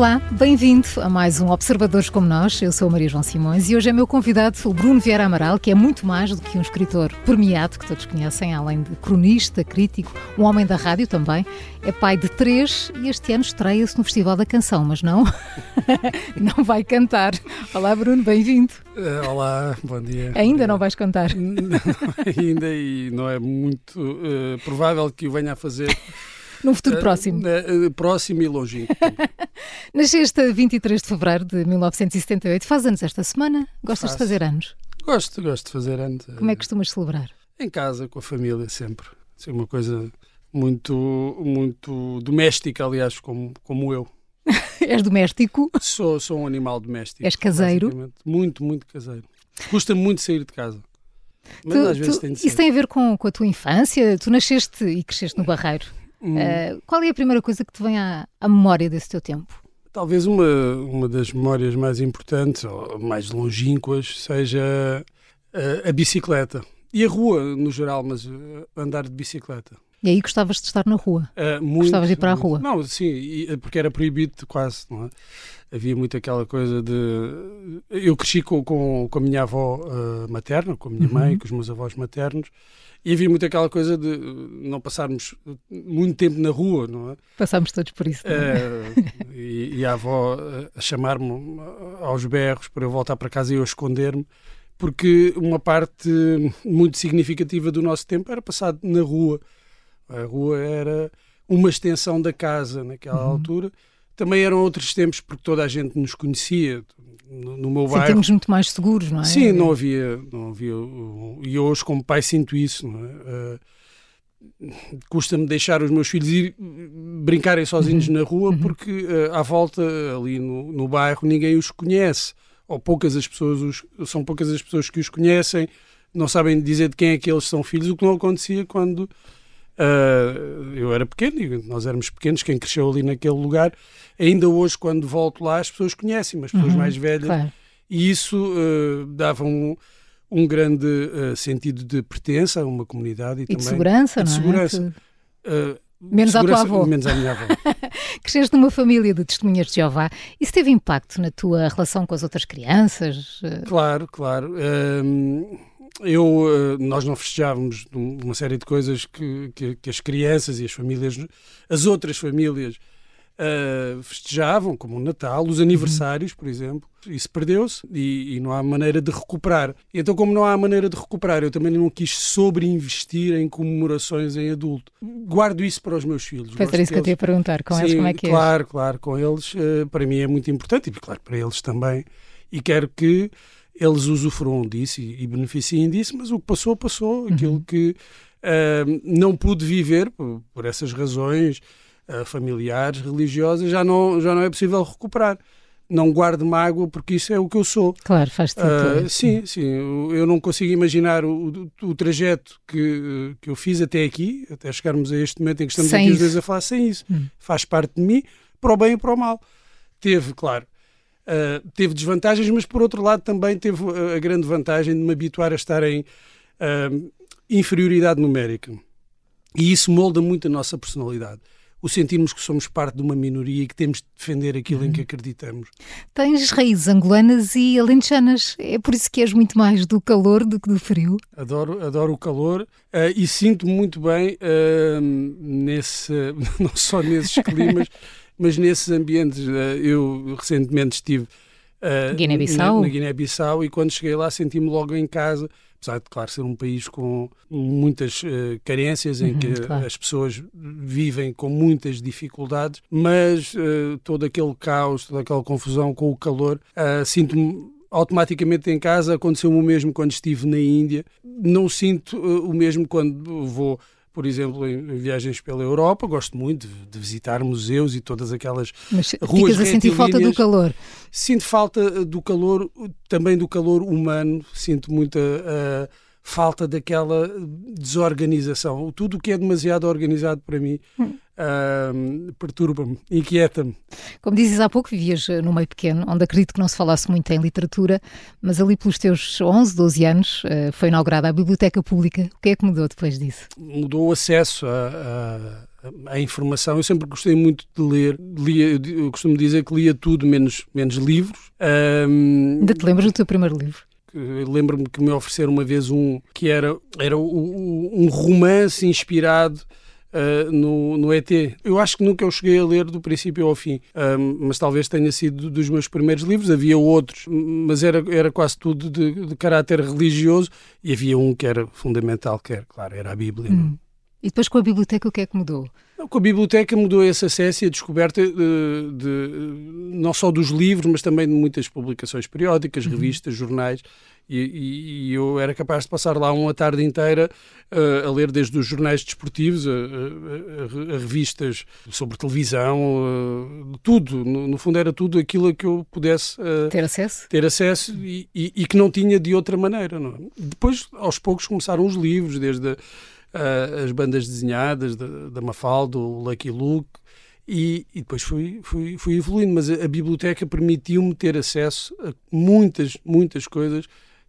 Olá, bem-vindo a mais um Observadores como Nós. Eu sou a Maria João Simões e hoje é meu convidado o Bruno Vieira Amaral, que é muito mais do que um escritor premiado, que todos conhecem, além de cronista, crítico, um homem da rádio também. É pai de três e este ano estreia-se no Festival da Canção, mas não, não vai cantar. Olá, Bruno, bem-vindo. Uh, olá, bom dia. Ainda não vais cantar? ainda e não é muito uh, provável que o venha a fazer num futuro uh, próximo. Uh, próximo e longínquo. Nasceste a 23 de fevereiro de 1978. Faz anos esta semana? Gostas Faço. de fazer anos? Gosto, gosto de fazer anos. Como é que costumas celebrar? Em casa, com a família, sempre. É uma coisa muito, muito doméstica, aliás, como, como eu. És doméstico? Sou, sou um animal doméstico. És caseiro? Muito, muito caseiro. Custa muito sair de casa. Mas tu, às vezes tu, tem de Isso tem a ver com, com a tua infância? Tu nasceste e cresceste no Barreiro. Hum. Uh, qual é a primeira coisa que te vem à, à memória desse teu tempo? Talvez uma, uma das memórias mais importantes, ou mais longínquas, seja a, a bicicleta. E a rua, no geral, mas uh, andar de bicicleta. E aí gostavas de estar na rua? Uh, muito, gostavas de ir para a rua? Não, sim, porque era proibido quase, não é? Havia muito aquela coisa de... Eu cresci com, com, com a minha avó uh, materna, com a minha uhum. mãe, com os meus avós maternos, e havia muito aquela coisa de não passarmos muito tempo na rua, não é? Passámos todos por isso. É, e, e, a avó a chamar-me aos berros para eu voltar para casa e eu esconder-me, porque uma parte muito significativa do nosso tempo era passado na rua. A rua era uma extensão da casa naquela uhum. altura. Também eram outros tempos porque toda a gente nos conhecia, no, no meu bairro. Sentimos muito mais seguros, não é? Sim, não havia, não havia. E hoje, como pai, sinto isso. Não é? Uh, Custa-me deixar os meus filhos ir brincarem sozinhos uhum. na rua uhum. porque uh, à volta, ali no, no bairro, ninguém os conhece. Ou poucas as pessoas, os, são poucas as pessoas que os conhecem, não sabem dizer de quem é que eles são filhos, o que não acontecia quando Uh, eu era pequeno, nós éramos pequenos, quem cresceu ali naquele lugar. Ainda hoje, quando volto lá, as pessoas conhecem, as pessoas uhum, mais velhas. Claro. E isso uh, dava um, um grande uh, sentido de pertença a uma comunidade e, e também de segurança, de não é? segurança. Menos à tua avó. Menos à minha avó. Cresceste numa família de testemunhas de Jeová. Isso teve impacto na tua relação com as outras crianças? Claro, claro. Eu, eh, nós não festejávamos uma série de coisas que, que, que, as crianças e as famílias, as outras famílias, uh, festejavam, como o Natal, os aniversários, por exemplo. Isso perdeu-se e, e, não há maneira de recuperar. E então, como não há maneira de recuperar, eu também não quis sobreinvestir em comemorações em adulto. Guardo isso para os meus filhos. Foi isso que eu te ia perguntar, com Sim, eles como é que é? Claro, claro, com eles, uh, para mim é muito importante e, claro, para eles também. E quero que eles usufruam disso e, e beneficiem disso, mas o que passou, passou. Uhum. Aquilo que uh, não pude viver por, por essas razões uh, familiares, religiosas, já não, já não é possível recuperar. Não guarde mágoa porque isso é o que eu sou. Claro, faz sentido. Uh, sim, sim. Eu não consigo imaginar o, o, o, trajeto que, que eu fiz até aqui, até chegarmos a este momento em que estamos sem aqui isso. os dois a falar, sem isso. Hum. Faz parte de mim, para o bem e para o mal. Teve, claro, Uh, teve desvantagens, mas por outro lado também teve a grande vantagem de me habituar a estar em uh, inferioridade numérica. E isso molda muito a nossa personalidade. O sentirmos que somos parte de uma minoria e que temos de defender aquilo uhum. em que acreditamos. Tens raízes angolanas e alentejanas. É por isso que és muito mais do calor do que do frio? Adoro, adoro o calor uh, e sinto-me muito bem nesse, não só nesses climas, mas nesses ambientes, eh, eu recentemente estive uh, Guiné-Bissau. Na, na Guiné-Bissau e quando cheguei lá senti-me logo em casa, apesar de, claro, ser um país com muitas uh, carências, em uhum, que claro. as pessoas vivem com muitas dificuldades, mas uh, todo aquele caos, toda aquela confusão com o calor, uh, sinto-me automaticamente em casa. Aconteceu-me o mesmo quando estive na Índia. Não sinto o mesmo quando vou por exemplo, em, viagens pela Europa, gosto muito de, de visitar museus e todas aquelas Mas ruas ficas a sentir falta do calor? Sinto falta do calor, também do calor humano, sinto muita uh, falta daquela desorganização. Tudo o que é demasiado organizado para mim hum. Uh, perturba-me, inquieta-me. Como dizes há pouco, vivias no meio pequeno, onde acredito que não se falasse muito em literatura, mas ali pelos teus 11, 12 anos uh, foi inaugurada a Biblioteca Pública. O que é que mudou depois disso? Mudou o acesso a, à informação. Eu sempre gostei muito de ler. Lia, eu costumo dizer que lia tudo menos, menos livros. Um, Ainda te lembras do teu primeiro livro? Lembro-me que me ofereceram uma vez um que era, era um romance inspirado Uh, no, no ET. Eu acho que nunca eu cheguei a ler do princípio ao fim, uh, mas talvez tenha sido dos meus primeiros livros. Havia outros, mas era, era quase tudo de, de caráter religioso e havia um que era fundamental, que era, claro, era a Bíblia. Hum. E depois com a biblioteca o que é que mudou? Com a biblioteca mudou esse acesso e a descoberta de, de, não só dos livros, mas também de muitas publicações periódicas, uhum. revistas, jornais. E, e, e, eu era capaz de passar lá uma tarde inteira uh, a ler desde os jornais desportivos a, a, a, a revistas sobre televisão, uh, tudo. No, no, fundo era tudo aquilo a que eu pudesse uh, ter acesso, ter acesso e, e, que não tinha de outra maneira. Não? É? Depois, aos poucos, começaram os livros, desde uh, as bandas desenhadas da, da Mafalda, o Lucky Luke, e, e, depois fui, fui, fui evoluindo. Mas a, a biblioteca permitiu-me ter acesso a muitas, muitas coisas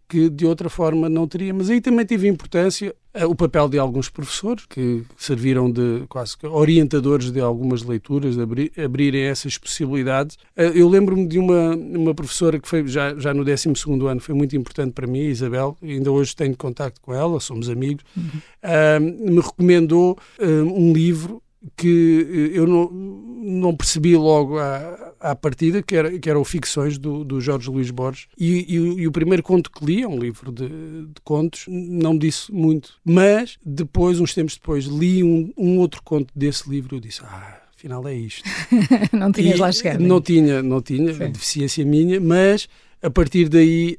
que de outra forma não teria. Mas aí também tive importância o papel de alguns professores que serviram de quase orientadores de algumas leituras, de abrir, abrirem essas possibilidades. Uh, eu lembro-me de uma, uma professora que foi já, já no 12 ano, foi muito importante para mim, Isabel, ainda hoje tenho contato com ela, somos amigos, uhum. uh, me recomendou um livro que eu não, não percebi logo à, à partida, que era, que era o Ficções do, do Jorge Luís Borges. E, e, e, o primeiro conto que li, é um livro de, de, contos, não me disse muito. Mas depois, uns tempos depois, li um, um outro conto desse livro e eu disse, ah, afinal é isto. não tinhas e, lá chegado. Não tinha, não tinha, Sim. deficiência minha, mas a partir daí...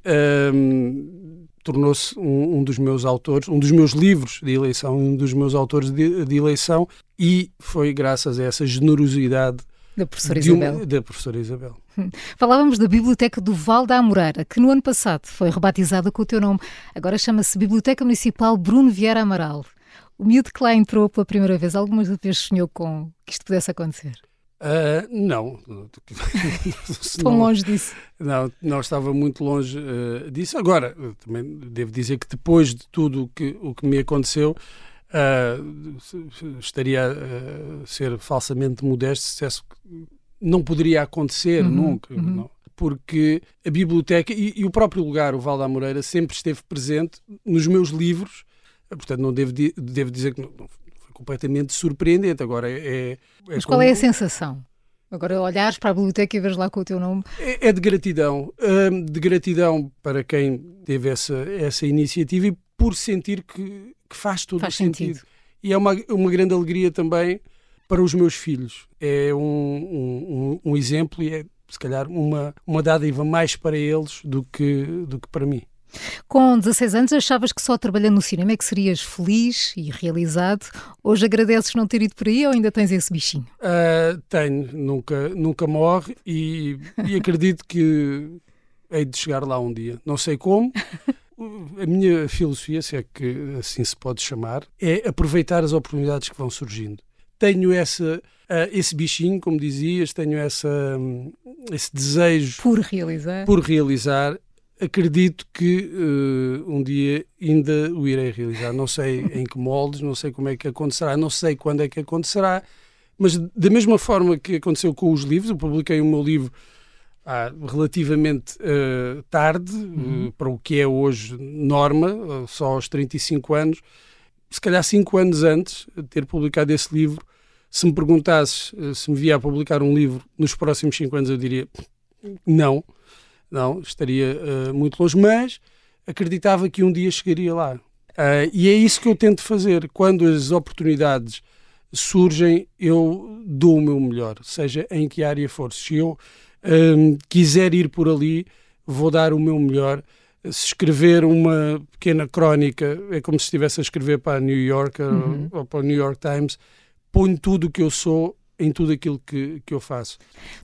Hum, tornou-se um, um, dos meus autores, um dos meus livros de eleição, um dos meus autores de, de eleição, e foi graças a essa generosidade da professora Isabel. Uma, da professora Isabel. Hum. Falávamos da Biblioteca do Val da Amoreira, que no ano passado foi rebatizada com o teu nome. Agora chama-se Biblioteca Municipal Bruno Vieira Amaral. O miúdo que lá entrou pela primeira vez, algumas vezes sonhou com que isto pudesse acontecer? Uh, não. Tão longe disso. Não, não estava muito longe uh, disso. Agora, também devo dizer que depois de tudo o que, o que me aconteceu, uh, estaria a ser falsamente modesto se dissesse que não poderia acontecer uhum, nunca. Uhum. Não. Porque a biblioteca e, e, o próprio lugar, o Val da Moreira, sempre esteve presente nos meus livros. Portanto, não devo, devo dizer que não, completamente surpreendente. Agora é. é, é Mas qual como... é a sensação? Agora olhares para a biblioteca e veres lá com o teu nome. É, é de gratidão. Hum, de gratidão para quem teve essa, essa iniciativa e por sentir que, que faz todo faz o sentido. sentido. E é uma, uma grande alegria também para os meus filhos. É um, um, um, um exemplo e é, se calhar, uma, uma dádiva mais para eles do que, do que para mim. Com 16 anos achavas que só trabalhando no cinema é que serias feliz e realizado. Hoje agradeces não ter ido por aí ou ainda tens esse bichinho? Uh, tenho, nunca, nunca morre e, e acredito que hei de chegar lá um dia. Não sei como. A minha filosofia, se é que assim se pode chamar, é aproveitar as oportunidades que vão surgindo. Tenho essa, uh, esse bichinho, como dizias, tenho essa, um, esse desejo por realizar. por realizar acredito que uh, um dia ainda o irei realizar. Não sei em que moldes, não sei como é que acontecerá, não sei quando é que acontecerá, mas da mesma forma que aconteceu com os livros, eu publiquei o meu livro ah, relativamente uh, tarde, uhum. uh, para o que é hoje norma, só aos 35 anos. Se calhar 5 anos antes de ter publicado esse livro, se me perguntasses se me via a publicar um livro nos próximos 5 anos, eu diria não não, estaria uh, muito longe, mas acreditava que um dia chegaria lá. Uh, e é isso que eu tento fazer. Quando as oportunidades surgem, eu dou o meu melhor, seja em que área for. Se eu quiser ir por ali, vou dar o meu melhor. Se escrever uma pequena crónica, é como se estivesse a escrever para a New Yorker uhum. ou para o New York Times, ponho tudo o que eu sou em tudo aquilo que, que eu faço.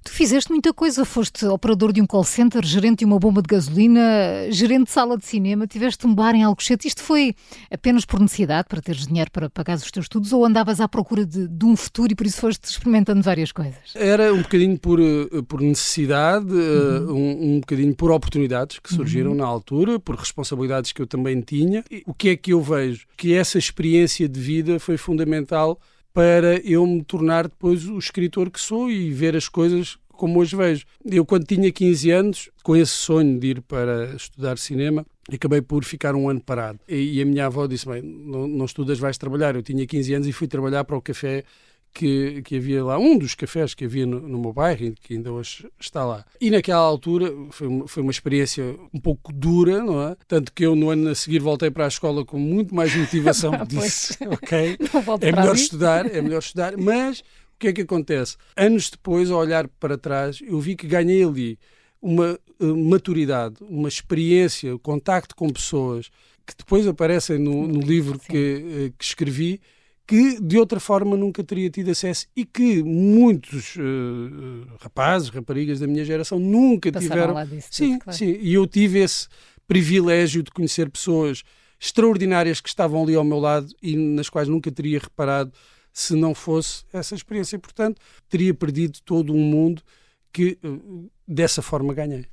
Tu fizeste muita coisa, foste operador de um call center, gerente de uma bomba de gasolina, gerente de sala de cinema, tiveste um bar em Alcochete. Isto foi apenas por necessidade, para teres dinheiro para pagar os teus estudos, ou andavas à procura de, de um futuro e por isso foste experimentando várias coisas? Era um bocadinho por, eh, por necessidade, eh, uhum. um, um bocadinho por oportunidades que surgiram uhum. na altura, por responsabilidades que eu também tinha. O que é que eu vejo? Que essa experiência de vida foi fundamental para eu me tornar depois o escritor que sou e ver as coisas como hoje vejo. Eu, quando tinha 15 anos, com esse sonho de ir para estudar cinema, acabei por ficar um ano parado. E, a minha avó disse: Bem, não, não estudas, vais trabalhar. Eu tinha 15 anos e fui trabalhar para o café que, que havia lá, um dos cafés que havia no, no meu bairro, que ainda hoje está lá. E naquela altura foi uma, foi uma experiência um pouco dura, não é? Tanto que eu no ano a seguir voltei para a escola com muito mais motivação. disse, ok, é melhor estudar, é melhor estudar, mas o que é que acontece? Anos depois, a olhar para trás, eu vi que ganhei ali uma uh, maturidade, uma experiência, contacto com pessoas que depois aparecem no, no livro que, uh, que escrevi que de outra forma nunca teria tido acesso e que muitos uh, rapazes, raparigas da minha geração nunca Passaram tiveram. Lá disso sim, claro. sim, e eu tive esse privilégio de conhecer pessoas extraordinárias que estavam ali ao meu lado e nas quais nunca teria reparado se não fosse essa experiência. Portanto, teria perdido todo um mundo que uh, dessa forma ganhei.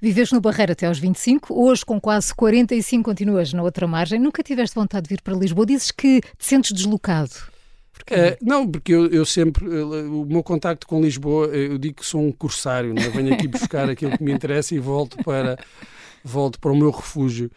Viveste no Barreiro até aos 25, hoje com quase 45 continuas na outra margem. Nunca tiveste vontade de vir para Lisboa? Dizes que te sentes deslocado. É, não, porque eu, eu, sempre, o meu contacto com Lisboa, eu digo que sou um corsário, não é? venho aqui buscar aquilo que me interessa e volto para, volto para o meu refúgio.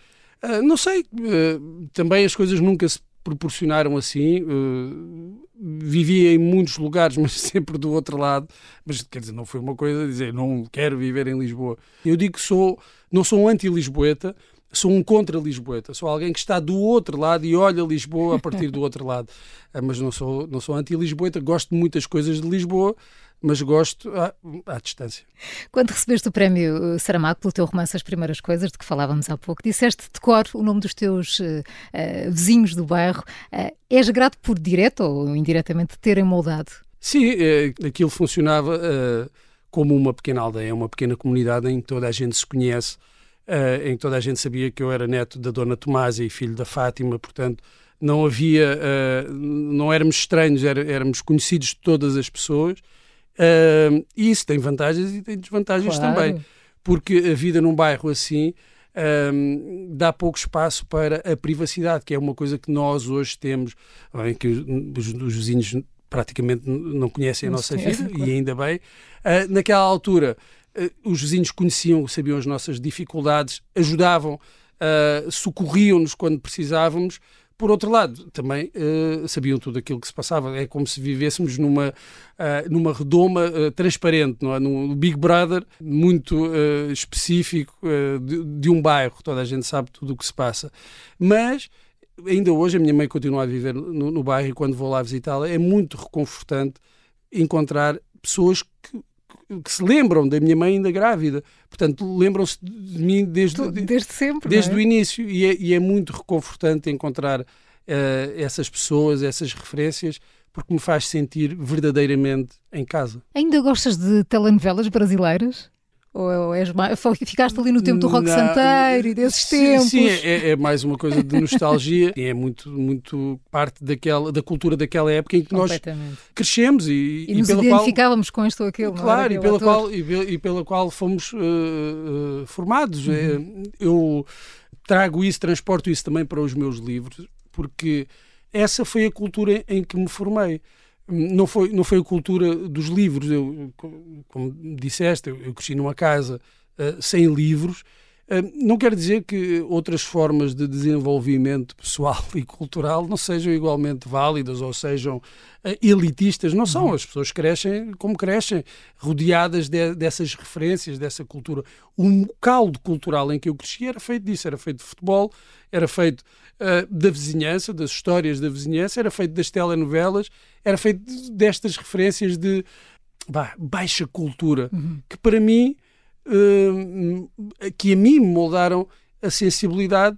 Uh, não sei, uh, também as coisas nunca se proporcionaram assim. Uh, vivia em muitos lugares, mas sempre do outro lado. Mas quer dizer, não foi uma coisa dizer não quero viver em Lisboa. Eu digo que sou, não sou um anti-lisboeta, sou um contra-lisboeta. Sou alguém que está do outro lado e olha Lisboa a partir do outro lado. Ah, mas não sou, não sou anti-lisboeta, gosto de muitas coisas de Lisboa mas gosto à, à, distância. Quando recebeste o prémio uh, Saramago pelo teu romance As Primeiras Coisas, de que falávamos há pouco, disseste de cor o nome dos teus uh, uh, vizinhos do bairro. Uh, és grato por direto ou indiretamente terem moldado? Sim, aquilo funcionava como uma pequena aldeia, uma pequena comunidade em que toda a gente se conhece, em que toda a gente sabia que eu era neto da Dona Tomásia e filho da Fátima, portanto não havia, não éramos estranhos, éramos conhecidos de todas as pessoas Uh, e isso tem vantagens e tem desvantagens claro. também, porque a vida num bairro assim uh, dá pouco espaço para a privacidade, que é uma coisa que nós hoje temos, em que os, os vizinhos praticamente não conhecem a nossa vida, claro. e ainda bem. Uh, naquela altura, os vizinhos conheciam, sabiam as nossas dificuldades, ajudavam, socorriam-nos quando precisávamos. Por outro lado, também uh, sabiam tudo aquilo que se passava. É como se vivêssemos numa, uh, numa redoma uh, transparente, não é? num Big Brother muito específico de, de, um bairro. Toda a gente sabe tudo o que se passa. Mas ainda hoje a minha mãe continua a viver no, no bairro e quando vou lá visitá-la é muito reconfortante encontrar pessoas que, que se lembram da minha mãe ainda grávida. Portanto, lembram-se de mim desde, desde sempre. Desde é? o início. E é, e é, muito reconfortante encontrar uh, essas pessoas, essas referências, porque me faz sentir verdadeiramente em casa. Ainda gostas de telenovelas brasileiras? Ou és mais, ficaste ali no tempo do rock santeiro e desses sim, tempos? Sim, é, é, mais uma coisa de nostalgia. é muito, muito parte daquela, da cultura daquela época em que nós crescemos e, e, e nos identificávamos qual, com isto ou aquilo. Claro, e pela, qual, e, pela qual fomos uh, uh, formados. Uhum. Eu trago isso, transporto isso também para os meus livros, porque essa foi a cultura em que me formei não foi, não foi a cultura dos livros. Eu, como disseste, eu, eu cresci numa casa uh, sem livros. Uh, não quer dizer que outras formas de desenvolvimento pessoal e cultural não sejam igualmente válidas ou sejam uh, elitistas. Não são. Uhum. As pessoas crescem como crescem, rodeadas de, dessas referências, dessa cultura. O caldo cultural em que eu cresci era feito disso: era feito de futebol, era feito uh, da vizinhança, das histórias da vizinhança, era feito das telenovelas, era feito destas referências de bah, baixa cultura, uhum. que para mim, uh, que a mim moldaram a sensibilidade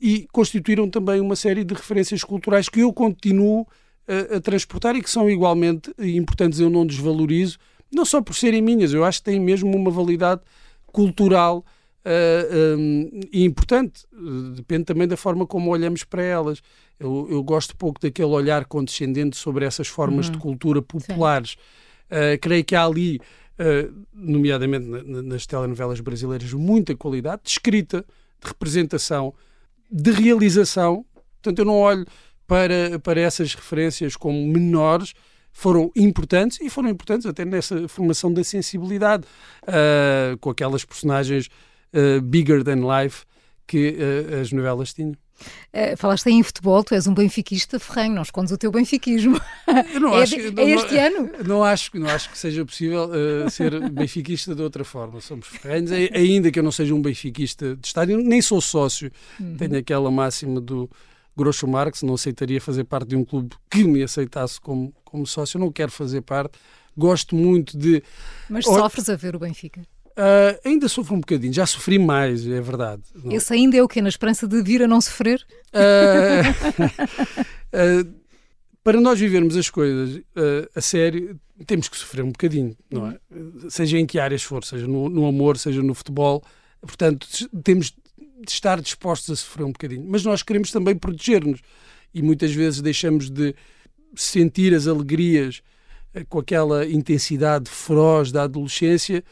e constituíram também uma série de referências culturais que eu continuo a, a transportar e que são igualmente importantes, eu não desvalorizo, não só por serem minhas, eu acho que têm mesmo uma validade cultural uh, ah, um, e importante. Depende também da forma como olhamos para elas. Eu, eu gosto pouco daquele olhar condescendente sobre essas formas uhum. de cultura populares. Uh, creio que há ali, uh, nomeadamente nas telenovelas brasileiras, muita qualidade de escrita, de representação, de realização. Portanto, eu não olho para, para essas referências como menores foram importantes e foram importantes até nessa formação da sensibilidade uh, com aquelas personagens uh, bigger than life que uh, as novelas tinham. Uh, falaste em futebol, tu és um benfiquista ferrenho, não escondes o teu benfiquismo. é, acho, de, é este não, ano? Não acho, não acho que seja possível uh, ser benfiquista de outra forma. Somos ferrenhos, ainda que eu não seja um benfiquista de estádio, nem sou sócio. Uhum. Tenho aquela máxima do Groucho Marx, não aceitaria fazer parte de um clube que me aceitasse como, como sócio, não quero fazer parte. Gosto muito de. Mas sofres a ver o Benfica? Uh, ainda sofro um bocadinho, já sofri mais, é verdade. Não. Esse ainda é o que? Na esperança de vir a não sofrer? Uh, uh, para nós vivermos as coisas a sério, temos que sofrer um bocadinho, não é? Seja em que áreas for, seja no, no amor, seja no futebol. Portanto, temos de estar dispostos a sofrer um bocadinho. Mas nós queremos também proteger-nos e muitas vezes deixamos de sentir as alegrias com aquela intensidade feroz da adolescência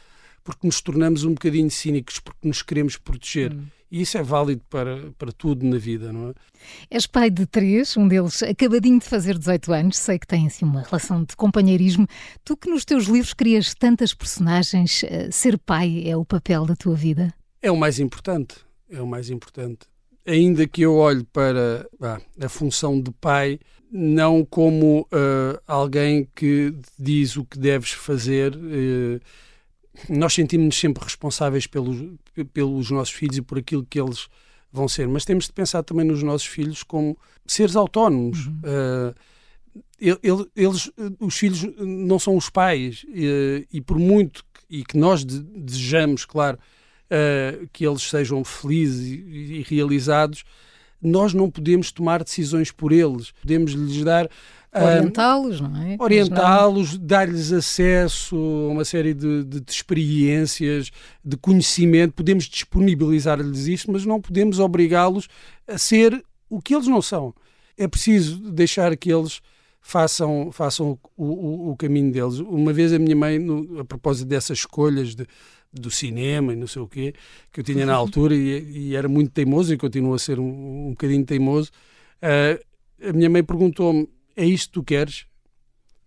porque nos tornamos um bocadinho cínicos, porque nos queremos proteger. Hum. E isso é válido para, para tudo na vida, não é? És pai de três, um deles acabadinho de fazer 18 anos, sei que tem assim uma relação de companheirismo. Tu que nos teus livros crias tantas personagens, eh, ser pai é o papel da tua vida? É o mais importante, é o mais importante. Ainda que eu olhe para ah, a função de pai não como uh, alguém que diz o que deves fazer, uh, nós sentimos-nos sempre responsáveis pelos, pelos nossos filhos e por aquilo que eles vão ser, mas temos de pensar também nos nossos filhos como seres autónomos. Uhum. Uh, eles, os filhos não são os pais e, e por muito que, e que nós desejamos, claro, uh, que eles sejam felizes e, e realizados, nós não podemos tomar decisões por eles. Podemos lhes dar Orientá-los, não é? Orientá-los, dar-lhes acesso a uma série de, de, de, experiências, de conhecimento. Podemos disponibilizar-lhes isto, mas não podemos obrigá-los a ser o que eles não são. É preciso deixar que eles façam, façam o, o, o caminho deles. Uma vez a minha mãe, no, a propósito dessas escolhas de, do cinema e não sei o quê, que eu tinha na altura e, e era muito teimoso e continua a ser um, um bocadinho teimoso, uh, a minha mãe perguntou-me é isto que tu queres?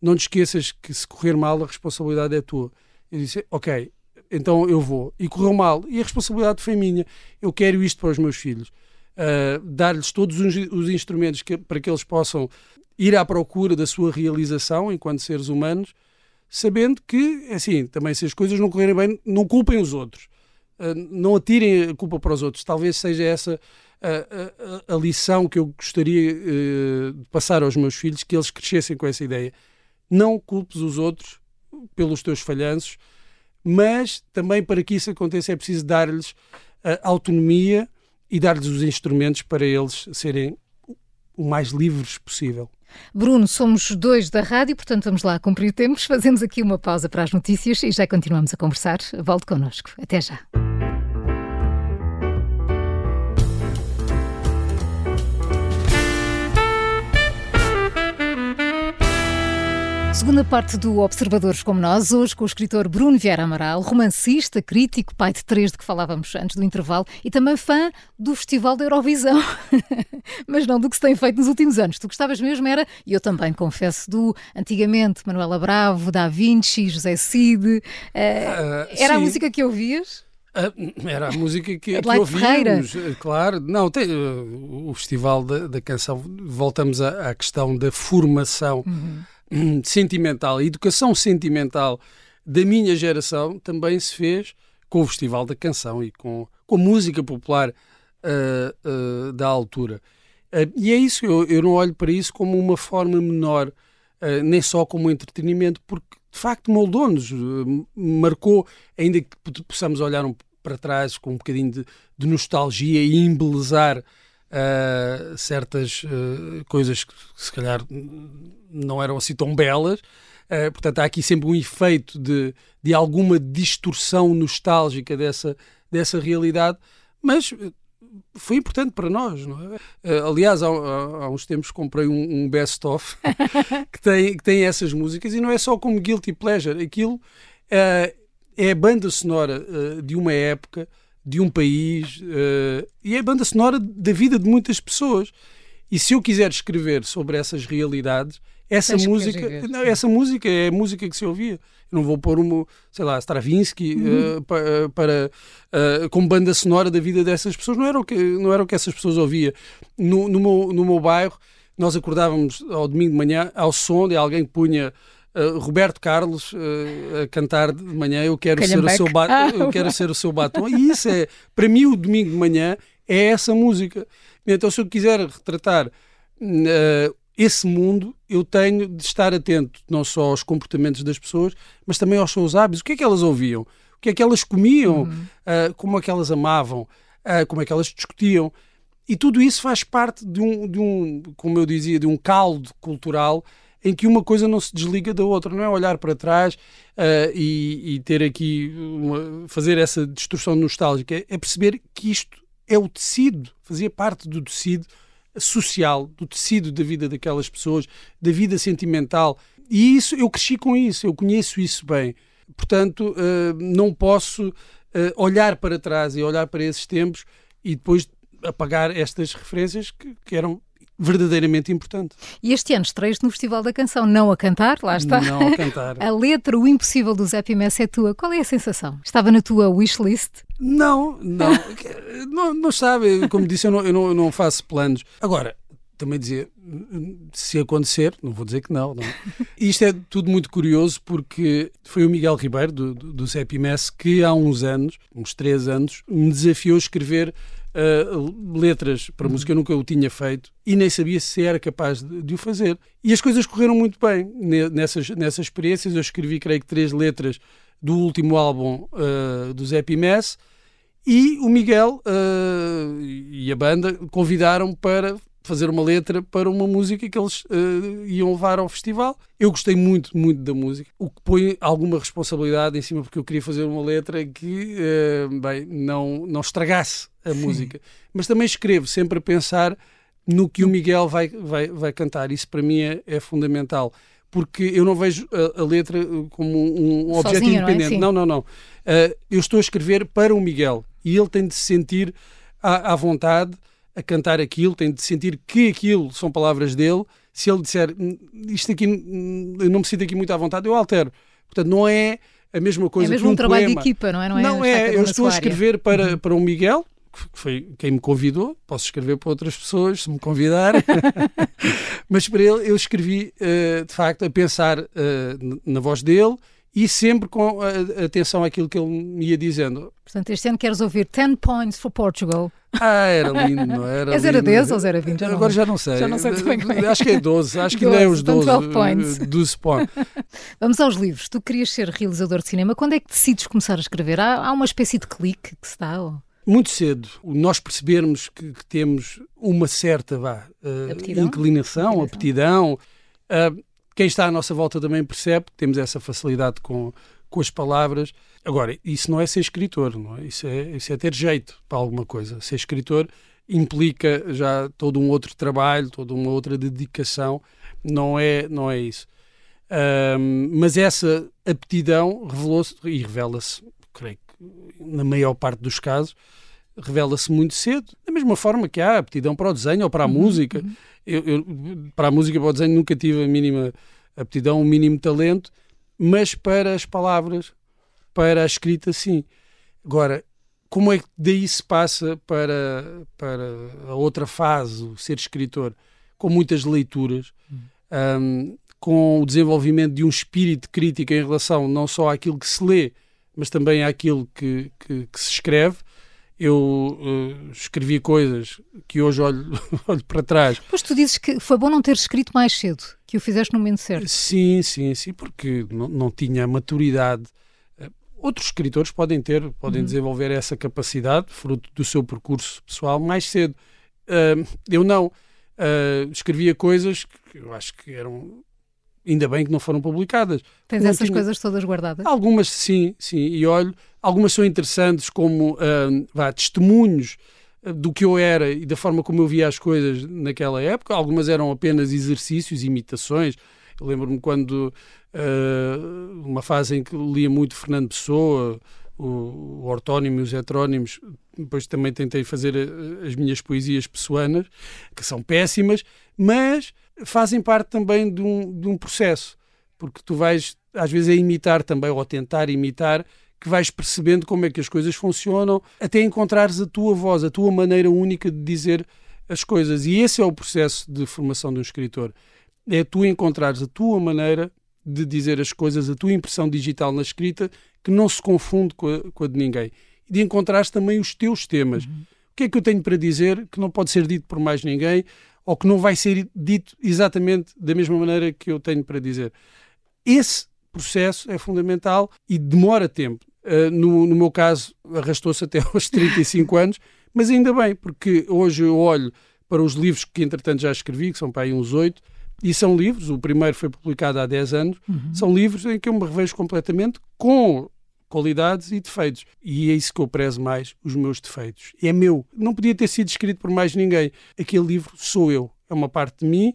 Não te esqueças que se correr mal a responsabilidade é tua. Eu disse, ok, então eu vou. E correu mal. E a responsabilidade foi minha. Eu quero isto para os meus filhos. Uh, Dar-lhes todos os, os instrumentos que, para que eles possam ir à procura da sua realização enquanto seres humanos, sabendo que, assim, também se as coisas não correrem bem, não culpem os outros. Uh, não atirem a culpa para os outros. Talvez seja essa a, a, a lição que eu gostaria uh, de passar aos meus filhos, que eles crescessem com essa ideia. Não culpes os outros pelos teus falhanços, mas também para que isso aconteça é preciso dar-lhes uh, autonomia e dar-lhes os instrumentos para eles serem o mais livres possível. Bruno, somos dois da rádio, portanto vamos lá cumprir tempos. Fazemos aqui uma pausa para as notícias e já continuamos a conversar. Volte connosco. Até já. Segunda parte do Observadores como Nós, hoje com o escritor Bruno Vieira Amaral, romancista, crítico, pai de três de que falávamos antes do intervalo e também fã do Festival da Eurovisão. Mas não do que se tem feito nos últimos anos. Tu gostavas mesmo era, e eu também confesso, do antigamente Manuela Bravo, Da Vinci, José Cid. Uh, era sim. a música que ouvias? Uh, era a música que, que ouvíamos, claro. Não, tem, uh, o Festival da, da Canção, voltamos à, à questão da formação. Uhum Hum, sentimental, a educação sentimental da minha geração também se fez com o Festival da Canção e com, com a música popular uh, uh, da altura. Uh, e é isso, eu, eu não olho para isso como uma forma menor, nem só como entretenimento, porque de facto moldou-nos, marcou, ainda que possamos olhar um, para trás com um bocadinho de, de nostalgia e embelezar uh, certas uh, coisas que se calhar não eram assim tão belas. Uh, portanto, há aqui sempre um efeito de, de alguma distorção nostálgica dessa, dessa realidade, mas foi importante para nós. Não é? Uh, aliás, há, há, uns tempos comprei um, um best-of que tem, que tem essas músicas e não é só como guilty pleasure. Aquilo uh, é a banda sonora uh, de uma época de um país uh, e é a banda sonora da vida de muitas pessoas. E se eu quiser escrever sobre essas realidades, essa música, não, essa música é a música que se ouvia. Eu não vou pôr uma, sei lá, Stravinsky uhum. uh, para, para uh, como banda sonora da vida dessas pessoas. Não era o que, não era o que essas pessoas ouviam. No, no, meu, no meu bairro, nós acordávamos ao domingo de manhã ao som de alguém que punha Uh, Roberto Carlos uh, a cantar de manhã eu quero ser o seu ah, eu quero ser o seu batom. E isso é para mim o domingo de manhã é essa música. Então se eu quiser retratar uh, esse mundo eu tenho de estar atento não só aos comportamentos das pessoas mas também aos seus hábitos. O que é que elas ouviam? O que é que elas comiam? Uhum. como é que elas amavam? Como é que elas discutiam? E tudo isso faz parte de um, de um como eu dizia de um caldo cultural em que uma coisa não se desliga da outra, não é olhar para trás uh, e, e, ter aqui, uma, fazer essa distorção nostálgica, é, é perceber que isto é o tecido, fazia parte do tecido social, do tecido da vida daquelas pessoas, da vida sentimental. E isso, eu cresci com isso, eu conheço isso bem. Portanto, uh, não posso uh, olhar para trás e olhar para esses tempos e depois apagar estas referências que, que eram verdadeiramente importante. E este ano estreias no Festival da Canção, não a cantar, lá está. Não a cantar. a letra O Impossível do Zé Pimessa é tua. Qual é a sensação? Estava na tua wishlist? Não, não. não, não sabe, como disse, eu não, eu não, eu não faço planos. Agora, também dizia, se acontecer, não vou dizer que não, não. Isto é tudo muito curioso porque foi o Miguel Ribeiro, do, do, do Zé Pimesse, que há uns anos, uns três anos, me desafiou a escrever uh, letras para música, eu nunca o tinha feito e nem sabia se era capaz de, de, o fazer. E as coisas correram muito bem nessas, nessas experiências. Eu escrevi, creio que, três letras do último álbum uh, do Zé Pimesse e o Miguel uh, e a banda convidaram para fazer uma letra para uma música que eles uh, iam levar ao festival. Eu gostei muito, muito da música, o que põe alguma responsabilidade em cima, porque eu queria fazer uma letra que, uh, bem, não, não estragasse a Sim. música. Mas também escrevo sempre a pensar no que o Miguel vai, vai, vai cantar. Isso para mim é, é fundamental. Porque eu não vejo a, a letra como um, um objeto independente. Não, é? não, não. não. Uh, eu estou a escrever para o Miguel e ele tem de se sentir à, à vontade a cantar aquilo, tem de sentir que aquilo são palavras dele. Se ele disser hum, isto aqui, hum, eu não me sinto aqui muito à vontade, eu altero. Portanto, não é a mesma coisa. É mesmo um, um trabalho poema. de equipa, não é? Não é, não é eu estou a escrever para, uhum. para o Miguel, que foi quem me convidou. Posso escrever para outras pessoas, se me convidarem. Mas para ele, eu escrevi, uh, de facto, a pensar uh, na voz dele e sempre com atenção àquilo que ele me ia dizendo. Portanto, este ano queres ouvir 10 points for Portugal. Ah, era lindo, não era? É 0 a 10 ou 0 a 20? Já Agora já não sei. Já não sei também é. Acho que é 12, acho que 12, ainda é os 12. 12 points. 12 points. Vamos aos livros. Tu querias ser realizador de cinema. Quando é que decides começar a escrever? Há, há uma espécie de clique que se dá? Ou? Muito cedo. Nós percebermos que, que temos uma certa vá, uh, aptidão? inclinação, aptidão. Uh, quem está à nossa volta também percebe que temos essa facilidade com, com as palavras. Agora, isso não é ser escritor, não é? Isso, é, isso é ter jeito para alguma coisa. Ser escritor implica já todo um outro trabalho, toda uma outra dedicação. Não é, não é isso. Um, mas essa aptidão revelou-se e revela-se, creio que na maior parte dos casos, revela-se muito cedo, da mesma forma que há aptidão para o desenho ou para a uhum, música. Uhum. Eu, eu, para a música para o desenho nunca tive a mínima aptidão, o mínimo talento, mas para as palavras, para a escrita, sim. Agora, como é que daí se passa para, para a outra fase, o ser escritor? Com muitas leituras, uhum. um, com o desenvolvimento de um espírito crítico em relação não só àquilo que se lê, mas também àquilo que, que, que se escreve eu uh, escrevi coisas que hoje olho, olho para trás. Pois tu dizes que foi bom não ter escrito mais cedo, que o fizeste no momento certo. Sim, sim, sim, porque não, não tinha maturidade. Eh, outros escritores podem ter, podem uhum. desenvolver essa capacidade, fruto do seu percurso pessoal, mais cedo. Uh, eu não. Uh, escrevia coisas que eu acho que eram ainda bem que não foram publicadas. Tens não essas tinha... coisas todas guardadas? Algumas sim, sim, e olho, algumas são interessantes como uh, vá, testemunhos ah, do que eu era e da forma como eu via as coisas naquela época. Algumas eram apenas exercícios, imitações. Eu lembro-me quando uh, uma fase em que lia muito Fernando Pessoa, o, o ortónimo e os heterónimos. Depois também tentei fazer as minhas poesias pessoanas, que são péssimas, mas fazem parte também de um, de um processo, porque tu vais, às vezes, a imitar também, ou a tentar imitar, que vais percebendo como é que as coisas funcionam, até encontrares a tua voz, a tua maneira única de dizer as coisas. E esse é o processo de formação de um escritor. É tu encontrares a tua maneira de dizer as coisas, a tua impressão digital na escrita, que não se confunde com a, com a de ninguém. E de encontrares também os teus temas. Uhum. O que é que eu tenho para dizer que não pode ser dito por mais ninguém ou que não vai ser dito exatamente da mesma maneira que eu tenho para dizer? Esse processo é fundamental e demora tempo. Uh, no, no, meu caso, arrastou-se até aos 35 anos, mas ainda bem, porque hoje eu olho para os livros que entretanto já escrevi, que são para aí uns oito, e são livros, o primeiro foi publicado há 10 anos, uhum. são livros em que eu me revejo completamente com qualidades e defeitos. E é isso que eu prezo mais, os meus defeitos. É meu. Não podia ter sido escrito por mais ninguém. Aquele livro sou eu. É uma parte de mim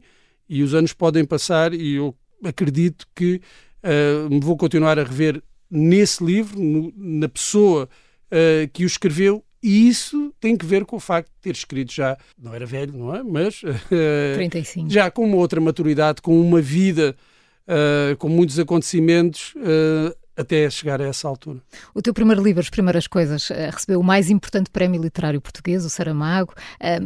e os anos podem passar e eu acredito que uh, me vou continuar a rever nesse livro, no, na pessoa uh, que o escreveu e isso tem que ver com o facto de ter escrito já, não era velho, não é? Mas uh, eh, 35. já com uma outra maturidade, com uma vida, uh, com muitos acontecimentos, uh, até chegar a essa altura. O teu primeiro livro, As Primeiras Coisas, eh, recebeu o mais importante prémio literário português, o Saramago.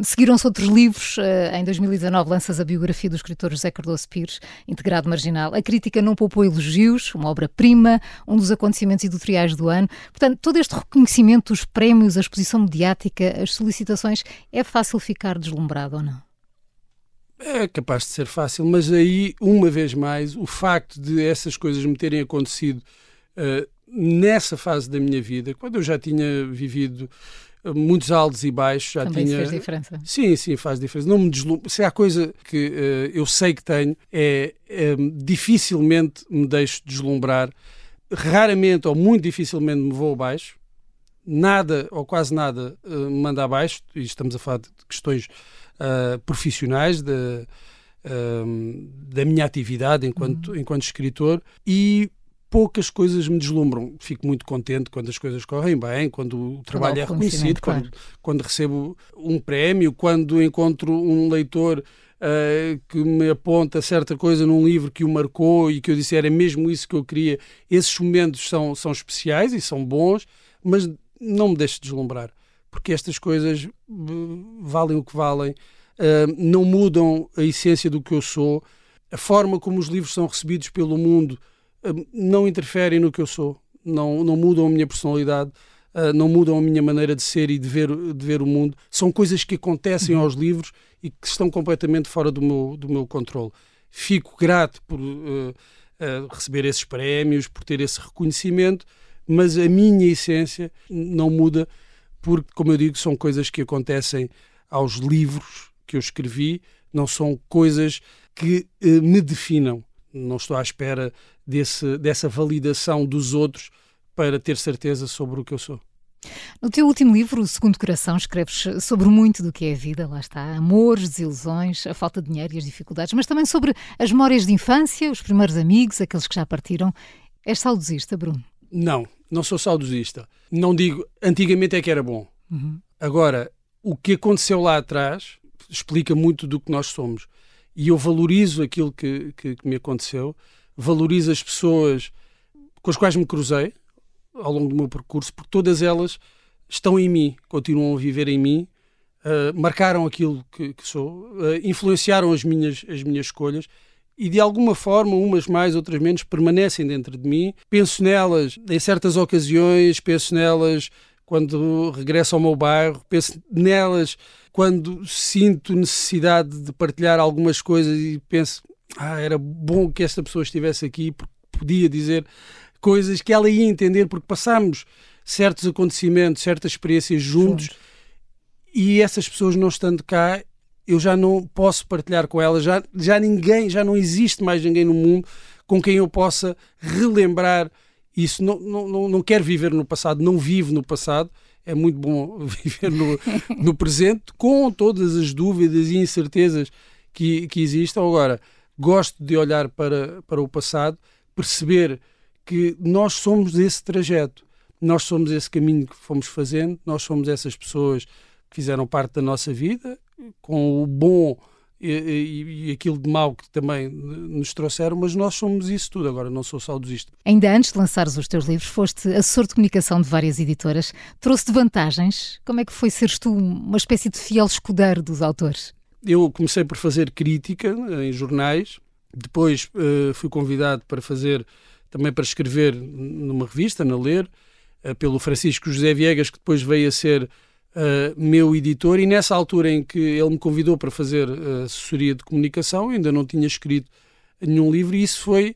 Seguiram-se outros livros. Eh, em 2019 lanças a biografia do escritor José Cardoso Pires, Integrado Marginal. A crítica não poupou elogios, uma obra-prima, um dos acontecimentos editoriais do ano. Portanto, todo este reconhecimento, os prémios, a exposição mediática, as solicitações, é fácil ficar deslumbrado ou não? É capaz de ser fácil, mas aí, uma vez mais, o facto de essas coisas me terem acontecido uh, nessa fase da minha vida, quando eu já tinha vivido eh, muitos altos e baixos, já Também tinha. fez diferença. Sim, sim, faz diferença. Não me deslum... Se há coisa que uh, eu sei que tenho, é, é dificilmente me deixo deslumbrar. Raramente ou muito dificilmente me vou abaixo. Nada ou quase nada uh, me manda abaixo. E estamos a falar de questões uh, profissionais de, da minha atividade enquanto, uhum. enquanto escritor. E poucas coisas me deslumbram. Fico muito contente quando as coisas correm bem, quando o trabalho é reconhecido, claro. quando, quando recebo um prémio, quando encontro um leitor uh, que me aponta certa coisa num livro que o marcou e que eu disse era mesmo isso que eu queria. Esses momentos são, são especiais e são bons, mas não me deixe deslumbrar, porque estas coisas uh, valem o que valem, uh, não mudam a essência do que eu sou, a forma como os livros são recebidos pelo mundo não interferem no que eu sou, não, não mudam a minha personalidade, uh, não mudam a minha maneira de ser e de ver, de ver o mundo. São coisas que acontecem uhum. aos livros e que estão completamente fora do meu, do meu controle. Fico grato por uh, uh, receber esses prémios, por ter esse reconhecimento, mas a minha essência não muda porque, como eu digo, são coisas que acontecem aos livros que eu escrevi, não são coisas que me definam. Não estou à espera desse, dessa validação dos outros para ter certeza sobre o que eu sou. No teu último livro, O Segundo Coração, escreves sobre muito do que é a vida, lá está, amores, desilusões, a falta de dinheiro e as dificuldades, mas também sobre as memórias de infância, os primeiros amigos, aqueles que já partiram. És saudosista, Bruno? Não, não sou saudosista. Não digo, antigamente é que era bom. Uhum. Agora, o que aconteceu lá atrás explica muito do que nós somos. E eu valorizo aquilo que, que, que me aconteceu valorizo as pessoas com as quais me cruzei ao longo do meu percurso, porque todas elas estão em mim, continuam a viver em mim, uh, marcaram aquilo que, que sou, uh, influenciaram as minhas, as minhas escolhas e de alguma forma, umas mais, outras menos, permanecem dentro de mim. Penso nelas em certas ocasiões, penso nelas quando regresso ao meu bairro, penso nelas quando sinto necessidade de partilhar algumas coisas e penso, ah, era bom que esta pessoa estivesse aqui porque podia dizer coisas que ela ia entender porque passámos certos acontecimentos, certas experiências juntos, juntos. e essas pessoas não estando cá, eu já não posso partilhar com elas, já, já ninguém, já não existe mais ninguém no mundo com quem eu possa relembrar isso. Não, não, não, não viver no passado, não vivo no passado, é muito bom viver no, no presente com todas as dúvidas e incertezas que, que existam. Agora, gosto de olhar para, para o passado, perceber que nós somos desse trajeto. nós somos esse caminho que fomos fazendo, nós somos essas pessoas que fizeram parte da nossa vida, com o bom e, e, e, aquilo de mau que também nos trouxeram, mas nós somos isso tudo. Agora, não sou saudosista. Ainda antes de lançares os teus livros, foste assessor de comunicação de várias editoras. Trouxe-te vantagens? Como é que foi seres tu uma espécie de fiel escudeiro dos autores? Eu comecei por fazer crítica em jornais, depois uh, fui convidado para fazer, também para escrever numa revista, na Ler, uh, pelo Francisco José Viegas, que depois veio a ser uh, meu editor, e nessa altura em que ele me convidou para fazer uh, assessoria de comunicação, ainda não tinha escrito nenhum livro, e isso foi,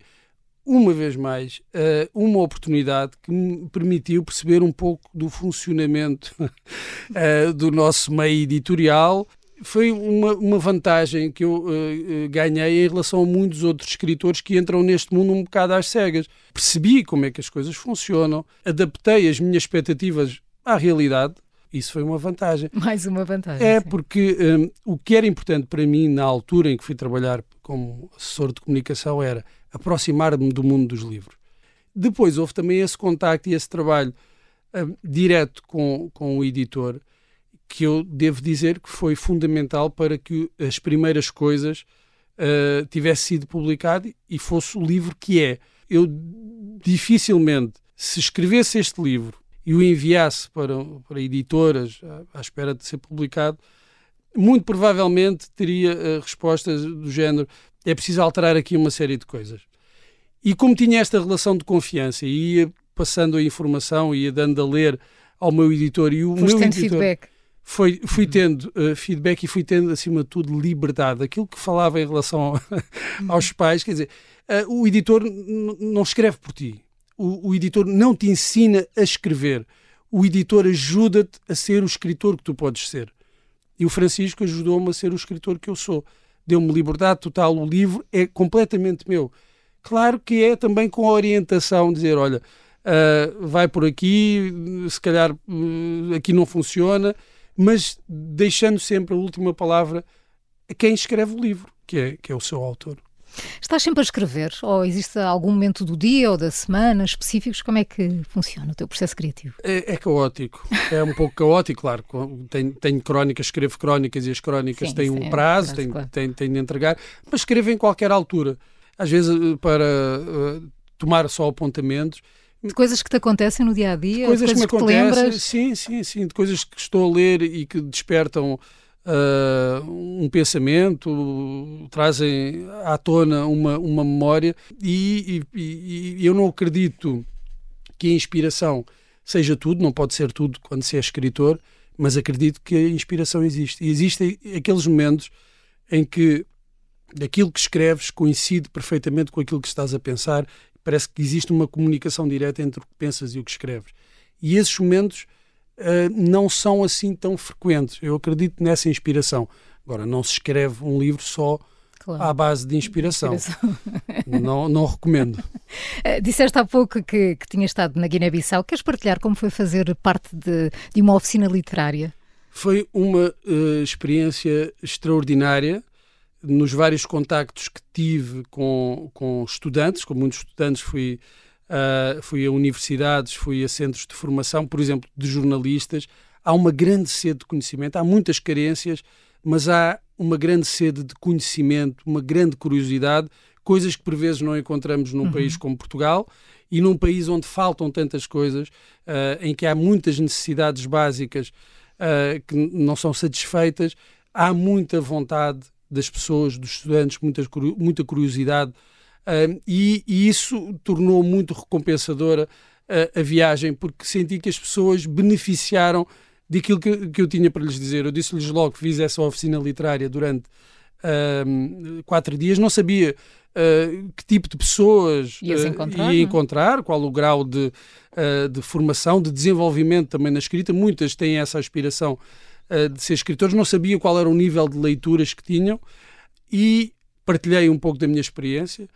uma vez mais, uh, uma oportunidade que me permitiu perceber um pouco do funcionamento do nosso meio editorial. Foi uma, uma vantagem que eu ganhei em relação a muitos outros escritores que entram neste mundo um bocado às cegas. Percebi como é que as coisas funcionam, adaptei as minhas expectativas à realidade, isso foi uma vantagem. Mais uma vantagem. É, sim. porque um, o que era importante para mim na altura em que fui trabalhar como assessor de comunicação era aproximar-me do mundo dos livros. Depois houve também esse contacto e esse trabalho um, direto com, com o editor, que eu devo dizer que foi fundamental para que as primeiras coisas uh, tivesse sido publicado e fosse o livro que é. Eu dificilmente, se escrevesse este livro e o enviasse para, para editoras à, à espera de ser publicado, muito provavelmente teria uh, respostas do género é preciso alterar aqui uma série de coisas. E como tinha esta relação de confiança e ia passando a informação, ia dando a ler ao meu editor e o Foste meu tendo editor feedback. Foi, fui uhum. tendo uh, feedback e fui tendo, acima de tudo, liberdade. Aquilo que falava em relação aos pais, quer dizer, uh, o editor não escreve por ti o, o editor não te ensina a escrever. O editor ajuda-te a ser o escritor que tu podes ser. E o Francisco ajudou-me a ser o escritor que eu sou. Deu-me liberdade total. O livro é completamente meu. Claro que é também com a orientação, dizer, olha, uh, vai por aqui, se calhar uh, aqui não funciona, mas deixando sempre a última palavra a quem escreve o livro, que é, que é o seu autor. Estás sempre a escrever? Ou existe algum momento do dia ou da semana específicos? Como é que funciona o teu processo criativo? É, é caótico. É um pouco caótico, claro. Tenho, tenho, crónicas, escrevo crónicas e as crónicas sim, têm um é prazo, tenho, claro. de entregar, mas escrevo em qualquer altura. Às vezes eh, para uh, tomar só apontamentos. De coisas que te acontecem no dia a dia? coisas, coisas que me que acontecem, sim, sim, sim. De coisas que estou a ler e que despertam uh, um pensamento, trazem à tona uma, uma memória e, e, e eu não acredito que a inspiração seja tudo, não pode ser tudo quando se é escritor, mas acredito que a inspiração existe. E existem aqueles momentos em que aquilo que escreves coincide perfeitamente com aquilo que estás a pensar, parece que existe uma comunicação direta entre o que pensas e o que escreves. E esses momentos uh, não são assim tão frequentes. Eu acredito nessa inspiração. Agora, não se escreve um livro só claro. à base de inspiração. inspiração. não, não recomendo. Uh, disseste há pouco que, que tinha estado na Guiné-Bissau. Queres partilhar como foi fazer parte de, de uma oficina literária? Foi uma uh, experiência extraordinária nos vários contactos que tive com, com estudantes, com muitos estudantes fui uh, fui a universidades, fui a centros de formação, por exemplo, de jornalistas. Há uma grande sede de conhecimento, há muitas carências, mas há uma grande sede de conhecimento, uma grande curiosidade, coisas que por vezes não encontramos num uhum. país como Portugal e num país onde faltam tantas coisas, uh, em que há muitas necessidades básicas uh, que não são satisfeitas, há muita vontade das pessoas, dos estudantes, muita, muita curiosidade e, e, isso tornou muito recompensadora a, a, viagem, porque senti que as pessoas beneficiaram daquilo que, que eu tinha para lhes dizer. Eu disse-lhes logo que fiz essa oficina literária durante quatro dias, não sabia Uh, que tipo de pessoas uh, encontrar, ia é? encontrar, qual o grau de, uh, de, formação, de desenvolvimento também na escrita. Muitas têm essa aspiração de ser escritores, não sabia qual era o nível de leituras que tinham e partilhei um pouco da minha experiência.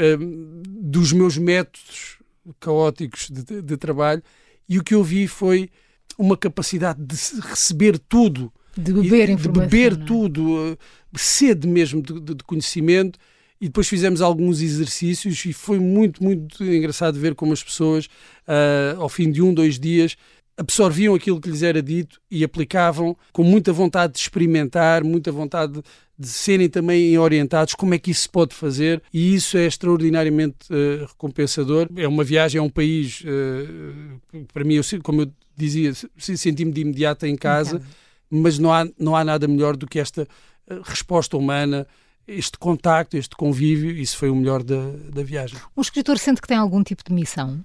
Ehm, dos meus métodos caóticos de, de, de, trabalho e o que eu vi foi uma capacidade de receber tudo de beber de informação, beber? É? tudo, uh, sede mesmo de, de, conhecimento e depois fizemos alguns exercícios e foi muito, muito engraçado ver como as pessoas, uh, ao fim de um, dois dias, absorviam aquilo que lhes era dito e aplicavam com muita vontade de experimentar, muita vontade de serem também orientados como é que isso se pode fazer e isso é extraordinariamente uh, recompensador. É uma viagem a um país, uh, para mim, eu, como eu dizia, senti-me de imediato em casa, mas não há, não há nada melhor do que esta uh, resposta humana, este contacto, este convívio, isso foi o melhor da, da viagem. Um escritor sente que tem algum tipo de missão?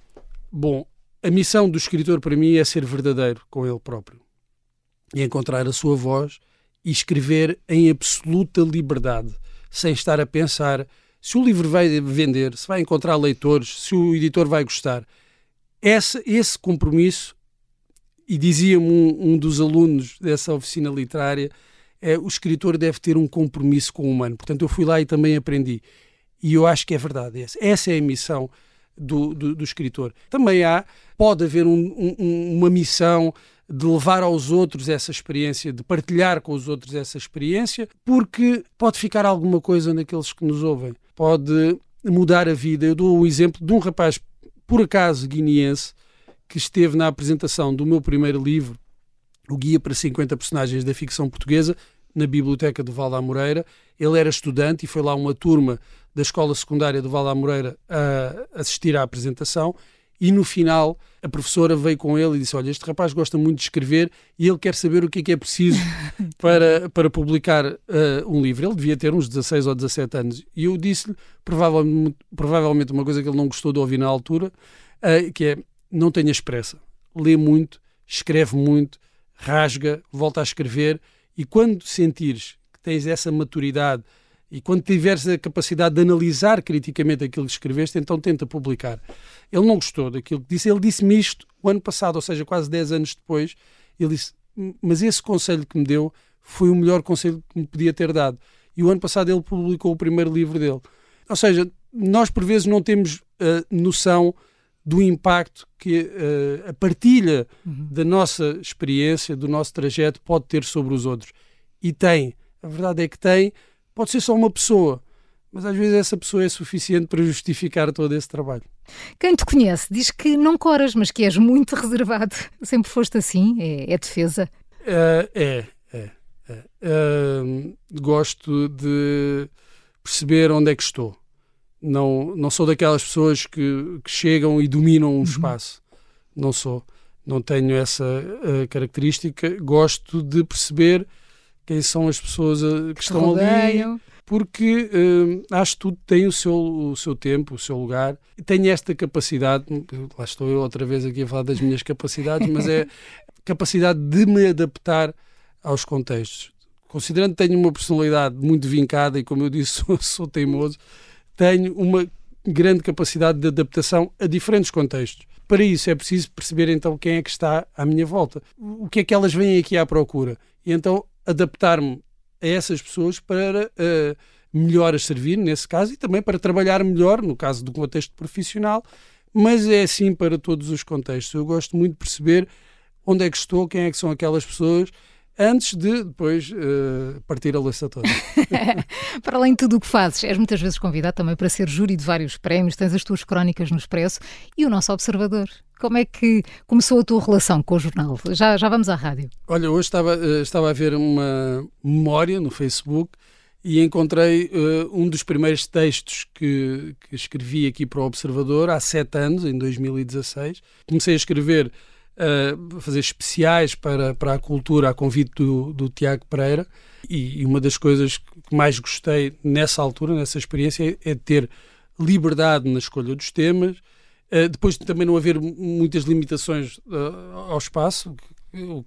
Bom, a missão do escritor para mim é ser verdadeiro com ele próprio e encontrar a sua voz e escrever em absoluta liberdade, sem estar a pensar se o livro vai vender, se vai encontrar leitores, se o editor vai gostar. Esse, esse compromisso, e dizia-me um, um, dos alunos dessa oficina literária, é o escritor deve ter um compromisso com o humano. Portanto, eu fui lá e também aprendi. E eu acho que é verdade. Essa, é a missão do, do, do escritor. Também há, pode haver um, um, uma missão de levar aos outros essa experiência, de partilhar com os outros essa experiência, porque pode ficar alguma coisa naqueles que nos ouvem, pode mudar a vida. Eu dou o exemplo de um rapaz, por acaso guineense, que esteve na apresentação do meu primeiro livro, O Guia para 50 Personagens da Ficção Portuguesa, na Biblioteca do Val da Moreira. Ele era estudante e foi lá uma turma da Escola Secundária do Val da Moreira a assistir à apresentação e no final a professora veio com ele e disse: Olha, este rapaz gosta muito de escrever e ele quer saber o que é que é preciso para, para publicar uh, um livro. Ele devia ter uns 16 ou 17 anos. E eu disse-lhe, provavelmente, provavelmente, uma coisa que ele não gostou de ouvir na altura, uh, que é: não tenhas pressa, lê muito, escreve muito, rasga, volta a escrever e quando sentires que tens essa maturidade e quando tiveres a capacidade de analisar criticamente aquilo que escreveste, então tenta publicar. Ele não gostou daquilo que disse. Ele disse-me isto o ano passado, ou seja, quase 10 anos depois. Ele disse: Mas esse conselho que me deu foi o melhor conselho que me podia ter dado. E o ano passado ele publicou o primeiro livro dele. Ou seja, nós por vezes não temos uh, noção do impacto que uh, a partilha uhum. da nossa experiência, do nosso trajeto, pode ter sobre os outros. E tem. A verdade é que tem. Pode ser só uma pessoa, mas às vezes essa pessoa é suficiente para justificar todo esse trabalho. Quem te conhece diz que não coras, mas que és muito reservado. Sempre foste assim? É, é defesa? Uh, é, é. é. Uh, gosto de perceber onde é que estou não, não sou daquelas pessoas que, que chegam e dominam um uhum. espaço. Não sou. Não tenho essa uh, característica. Gosto de perceber quem são as pessoas uh, que estão Rodeio. ali. Porque uh, acho que tudo tem o seu, o seu tempo, o seu lugar. E tenho esta capacidade, lá estou eu outra vez aqui a falar das minhas capacidades, mas é capacidade de me adaptar aos contextos. Considerando que tenho uma personalidade muito vincada e, como eu disse, sou, sou teimoso, tenho uma grande capacidade de adaptação a diferentes contextos. Para isso é preciso perceber então quem é que está à minha volta, o que é que elas vêm aqui à procura e então adaptar-me a essas pessoas para uh, melhor as servir, nesse caso, e também para trabalhar melhor, no caso do contexto profissional, mas é assim para todos os contextos. Eu gosto muito de perceber onde é que estou, quem é que são aquelas pessoas antes de depois uh, partir a lança toda. para além de tudo o que fazes, és muitas vezes convidado também para ser júri de vários prémios, tens as tuas crónicas no Expresso e o nosso observador. Como é que começou a tua relação com o jornal? Já, já vamos à rádio. Olha, hoje estava, uh, estava a ver uma memória no Facebook e encontrei uh, um dos primeiros textos que, que escrevi aqui para o Observador há sete anos, em 2016. Comecei a escrever uh, fazer especiais para, para a cultura a convite do, do Tiago Pereira e, e, uma das coisas que mais gostei nessa altura, nessa experiência, é, ter liberdade na escolha dos temas, depois de também não haver muitas limitações uh, ao espaço,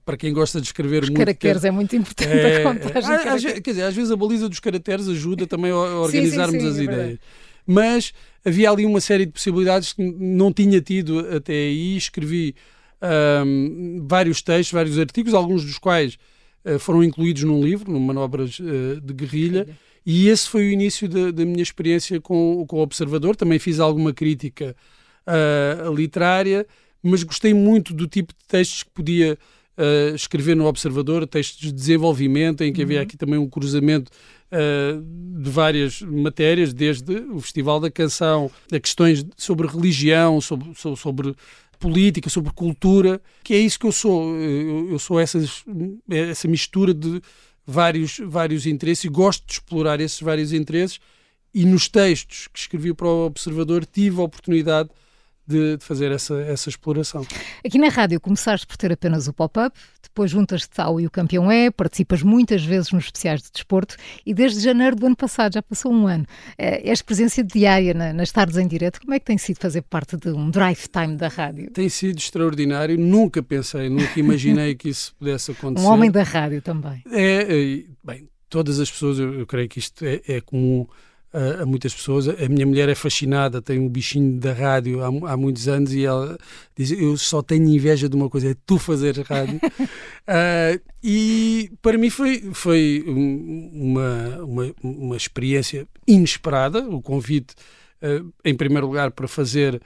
para quem gosta de escrever Os muito. caracteres é muito importante é, a contagem. É, às, quer dizer, às vezes a baliza dos caracteres ajuda também a organizarmos sim, sim, sim, as é ideias. Mas havia ali uma série de possibilidades que não tinha tido até aí. Escrevi um, vários textos, vários artigos, alguns dos quais uh, foram incluídos num livro, no Manobras uh, de Guerrilha, e esse foi o início da, da, minha experiência com, com o Observador. Também fiz alguma crítica uh, literária, mas gostei muito do tipo de textos que podia escrever no Observador, textos de desenvolvimento, em que uhum. havia aqui também um cruzamento uh, de várias matérias, desde o Festival da Canção, a questões sobre religião, sobre, sobre, política, sobre cultura, que é isso que eu sou. Eu, eu sou essas, essa mistura de vários, vários interesses e gosto de explorar esses vários interesses. E nos textos que escrevi para o Observador tive a oportunidade de, de, fazer essa, essa exploração. Aqui na rádio começaste por ter apenas o pop-up, depois juntas-te ao E o Campeão É, participas muitas vezes nos especiais de desporto e desde janeiro do ano passado, já passou um ano, eh, és presença diária nas tardes em direto. Como é que tem sido fazer parte de um drive time da rádio? Tem sido extraordinário, nunca pensei, nunca imaginei que isso pudesse acontecer. Um homem da rádio também. É, é bem, todas as pessoas, eu, eu creio que isto é, é comum a, a, muitas pessoas. A minha mulher é fascinada, tem um bichinho da rádio há, há, muitos anos e ela diz: Eu só tenho inveja de uma coisa, é tu fazer rádio. uh, e para mim foi, foi uma, uma, uma experiência inesperada o convite, uh, em primeiro lugar, para fazer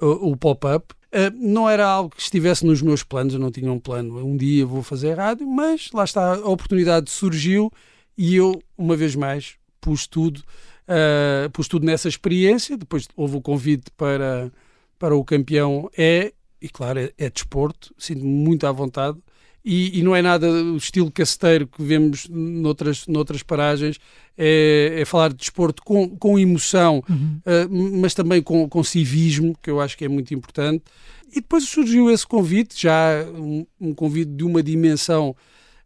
o, o pop-up. Uh, não era algo que estivesse nos meus planos, eu não tinha um plano. Um dia vou fazer rádio, mas lá está, a oportunidade surgiu e eu, uma vez mais, pus tudo Uh, pus tudo nessa experiência, depois houve o convite para, para o campeão é, e claro, é, é desporto, sinto-me muito à vontade, e, e, não é nada o estilo casteiro que vemos noutras, noutras paragens, é, é falar de desporto com, com emoção, uhum. uh, mas também com, com civismo, que eu acho que é muito importante. E depois surgiu esse convite, já um, um convite de uma dimensão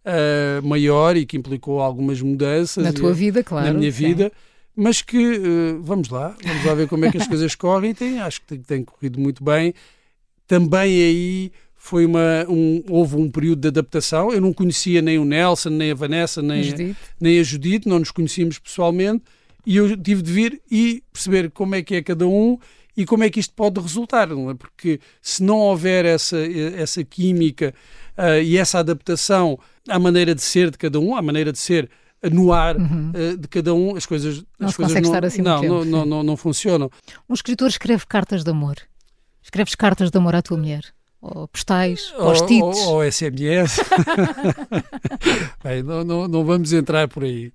uh, maior e que implicou algumas mudanças. Na tua vida, claro. Na minha vida mas que uh, vamos lá, vamos lá ver como é que as coisas correm. Tem, acho que tem, tem, corrido muito bem. Também aí foi uma, um, houve um período de adaptação. Eu não conhecia nem o Nelson, nem a Vanessa, nem a nem a Judite não nos conhecíamos pessoalmente. E eu tive de vir e perceber como é que é cada um e como é que isto pode resultar, não é? Porque se não houver essa, essa química uh, e essa adaptação à maneira de ser de cada um, à maneira de ser no ar uhum. uh, de cada um, as coisas não as coisas não, assim não, tempo, não, não, não, funcionam. Um escritor escreve cartas de amor. Escreves cartas de amor à tua mulher? Ou postais? Ou, post-its? Ou, ou, SMS? Bem, não, não, não, vamos entrar por aí.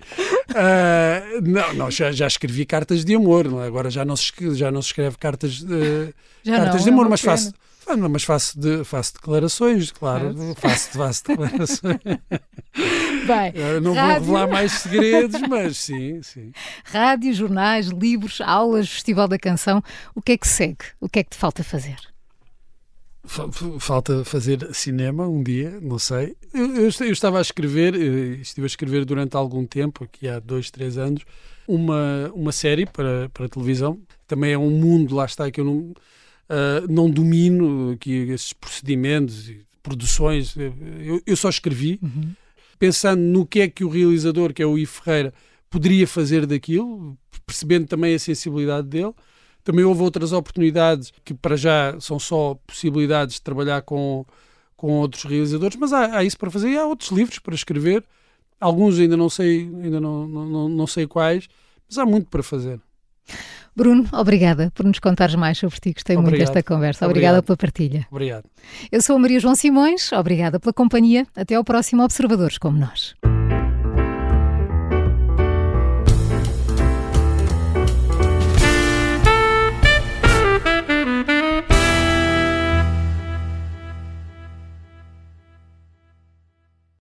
Uh, não, não já, já, escrevi cartas de amor, é? agora já não se, já não se escreve cartas, uh, cartas de é amor, mas faço, ah, não, mas faço, de, faço declarações, claro. Faço, faço declarações. Bem, Eu não rádio... vou revelar mais segredos, mas sim, sim. Rádio, jornais, livros, aulas, Festival da Canção. O que é que segue? O que é que te falta fazer? Falta fazer cinema um dia, não sei. Eu, eu, eu, estava a escrever, eh, estive a escrever durante algum tempo, aqui há dois, três anos, uma, uma série para, para televisão. Também é um mundo, lá está, que eu não Uh, não domino aqui esses procedimentos e produções. Eu, eu só escrevi, uhum. pensando no que é que o realizador, que é o Ivo Ferreira, poderia fazer daquilo, percebendo também a sensibilidade dele. Também houve outras oportunidades que, para já, são só possibilidades de trabalhar com, com outros realizadores, mas há, há isso para fazer e há outros livros para escrever. Alguns ainda não sei, ainda não, não, não sei quais, mas há muito para fazer. Bruno, obrigada por nos contares mais sobre ti. Gostei Obrigado. muito desta conversa. Obrigada Obrigado. pela partilha. Obrigado. Eu sou a Maria João Simões. Obrigada pela companhia. Até ao próximo Observadores como nós.